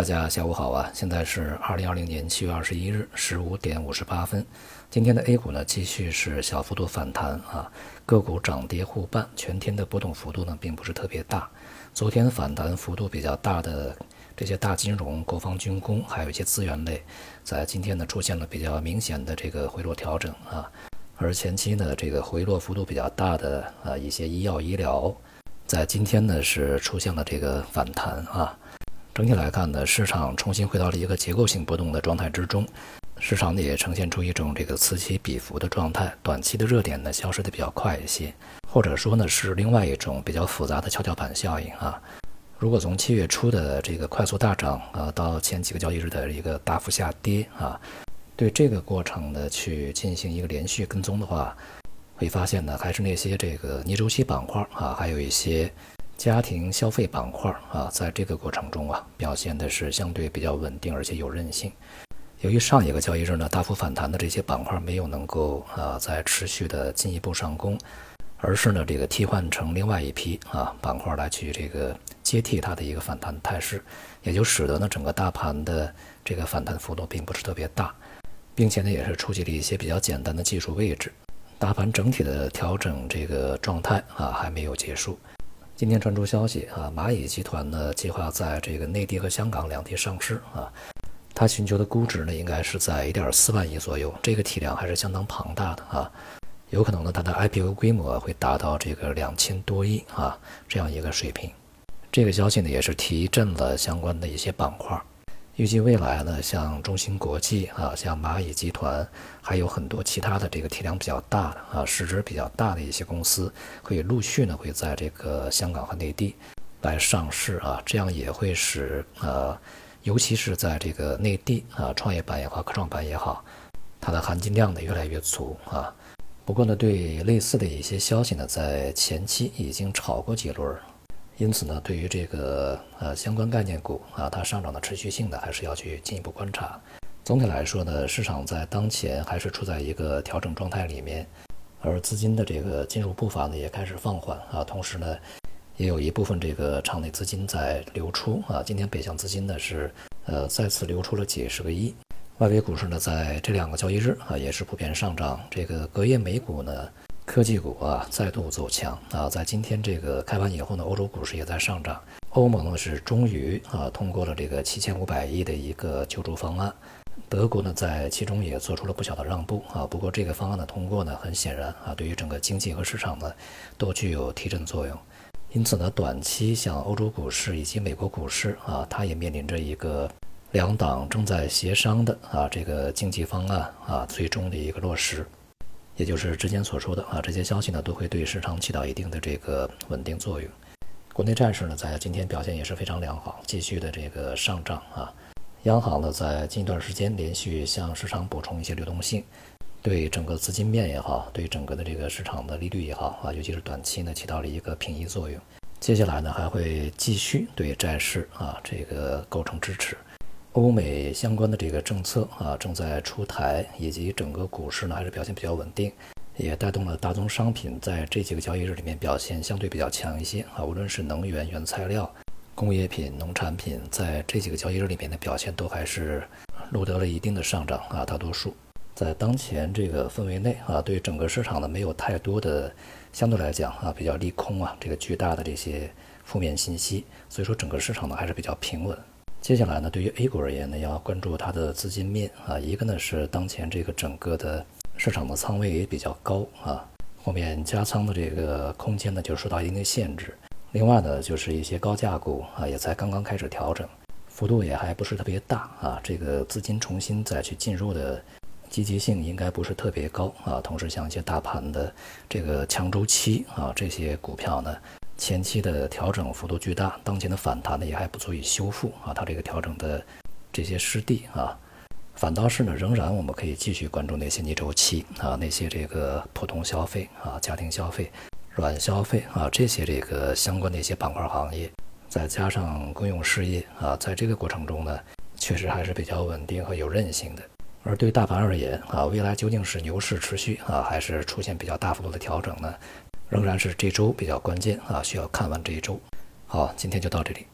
大家下午好啊！现在是二零二零年七月二十一日十五点五十八分。今天的 A 股呢，继续是小幅度反弹啊，个股涨跌互半，全天的波动幅度呢，并不是特别大。昨天反弹幅度比较大的这些大金融、国防军工，还有一些资源类，在今天呢，出现了比较明显的这个回落调整啊。而前期呢，这个回落幅度比较大的啊一些医药医疗，在今天呢，是出现了这个反弹啊。整体来看呢，市场重新回到了一个结构性波动的状态之中，市场呢也呈现出一种这个此起彼伏的状态，短期的热点呢消失的比较快一些，或者说呢是另外一种比较复杂的跷跷板效应啊。如果从七月初的这个快速大涨啊，到前几个交易日的一个大幅下跌啊，对这个过程呢去进行一个连续跟踪的话，会发现呢还是那些这个逆周期板块啊，还有一些。家庭消费板块啊，在这个过程中啊，表现的是相对比较稳定，而且有韧性。由于上一个交易日呢，大幅反弹的这些板块没有能够啊再持续的进一步上攻，而是呢这个替换成另外一批啊板块来去这个接替它的一个反弹态势，也就使得呢整个大盘的这个反弹幅度并不是特别大，并且呢也是触及了一些比较简单的技术位置，大盘整体的调整这个状态啊还没有结束。今天传出消息啊，蚂蚁集团呢计划在这个内地和香港两地上市啊，它寻求的估值呢应该是在一点四万亿左右，这个体量还是相当庞大的啊，有可能呢它的 IPO 规模会达到这个两千多亿啊这样一个水平，这个消息呢也是提振了相关的一些板块。预计未来呢，像中芯国际啊，像蚂蚁集团，还有很多其他的这个体量比较大的啊，市值比较大的一些公司，会陆续呢会在这个香港和内地来上市啊，这样也会使呃，尤其是在这个内地啊，创业板也好，科创板也好，它的含金量呢越来越足啊。不过呢，对类似的一些消息呢，在前期已经炒过几轮。因此呢，对于这个呃相关概念股啊，它上涨的持续性呢，还是要去进一步观察。总体来说呢，市场在当前还是处在一个调整状态里面，而资金的这个进入步伐呢也开始放缓啊。同时呢，也有一部分这个场内资金在流出啊。今天北向资金呢是呃再次流出了几十个亿。外围股市呢在这两个交易日啊也是普遍上涨。这个隔夜美股呢。科技股啊再度走强啊，在今天这个开盘以后呢，欧洲股市也在上涨。欧盟呢是终于啊通过了这个七千五百亿的一个救助方案，德国呢在其中也做出了不小的让步啊。不过这个方案的通过呢，很显然啊对于整个经济和市场呢都具有提振作用。因此呢，短期像欧洲股市以及美国股市啊，它也面临着一个两党正在协商的啊这个经济方案啊最终的一个落实。也就是之前所说的啊，这些消息呢都会对市场起到一定的这个稳定作用。国内债市呢在今天表现也是非常良好，继续的这个上涨啊。央行呢在近一段时间连续向市场补充一些流动性，对整个资金面也好，对整个的这个市场的利率也好啊，尤其是短期呢起到了一个平移作用。接下来呢还会继续对债市啊这个构成支持。欧美相关的这个政策啊正在出台，以及整个股市呢还是表现比较稳定，也带动了大宗商品在这几个交易日里面表现相对比较强一些啊。无论是能源、原材料、工业品、农产品，在这几个交易日里面的表现都还是录得了一定的上涨啊。大多数在当前这个氛围内啊，对整个市场呢没有太多的相对来讲啊比较利空啊这个巨大的这些负面信息，所以说整个市场呢还是比较平稳。接下来呢，对于 A 股而言呢，要关注它的资金面啊。一个呢是当前这个整个的市场的仓位也比较高啊，后面加仓的这个空间呢就受到一定的限制。另外呢，就是一些高价股啊，也才刚刚开始调整，幅度也还不是特别大啊。这个资金重新再去进入的积极性应该不是特别高啊。同时，像一些大盘的这个强周期啊，这些股票呢。前期的调整幅度巨大，当前的反弹呢也还不足以修复啊，它这个调整的这些失地啊，反倒是呢，仍然我们可以继续关注那些逆周期啊，那些这个普通消费啊、家庭消费、软消费啊这些这个相关的一些板块行业，再加上公用事业啊，在这个过程中呢，确实还是比较稳定和有韧性的。而对大盘而言啊，未来究竟是牛市持续啊，还是出现比较大幅度的调整呢？仍然是这周比较关键啊，需要看完这一周。好，今天就到这里。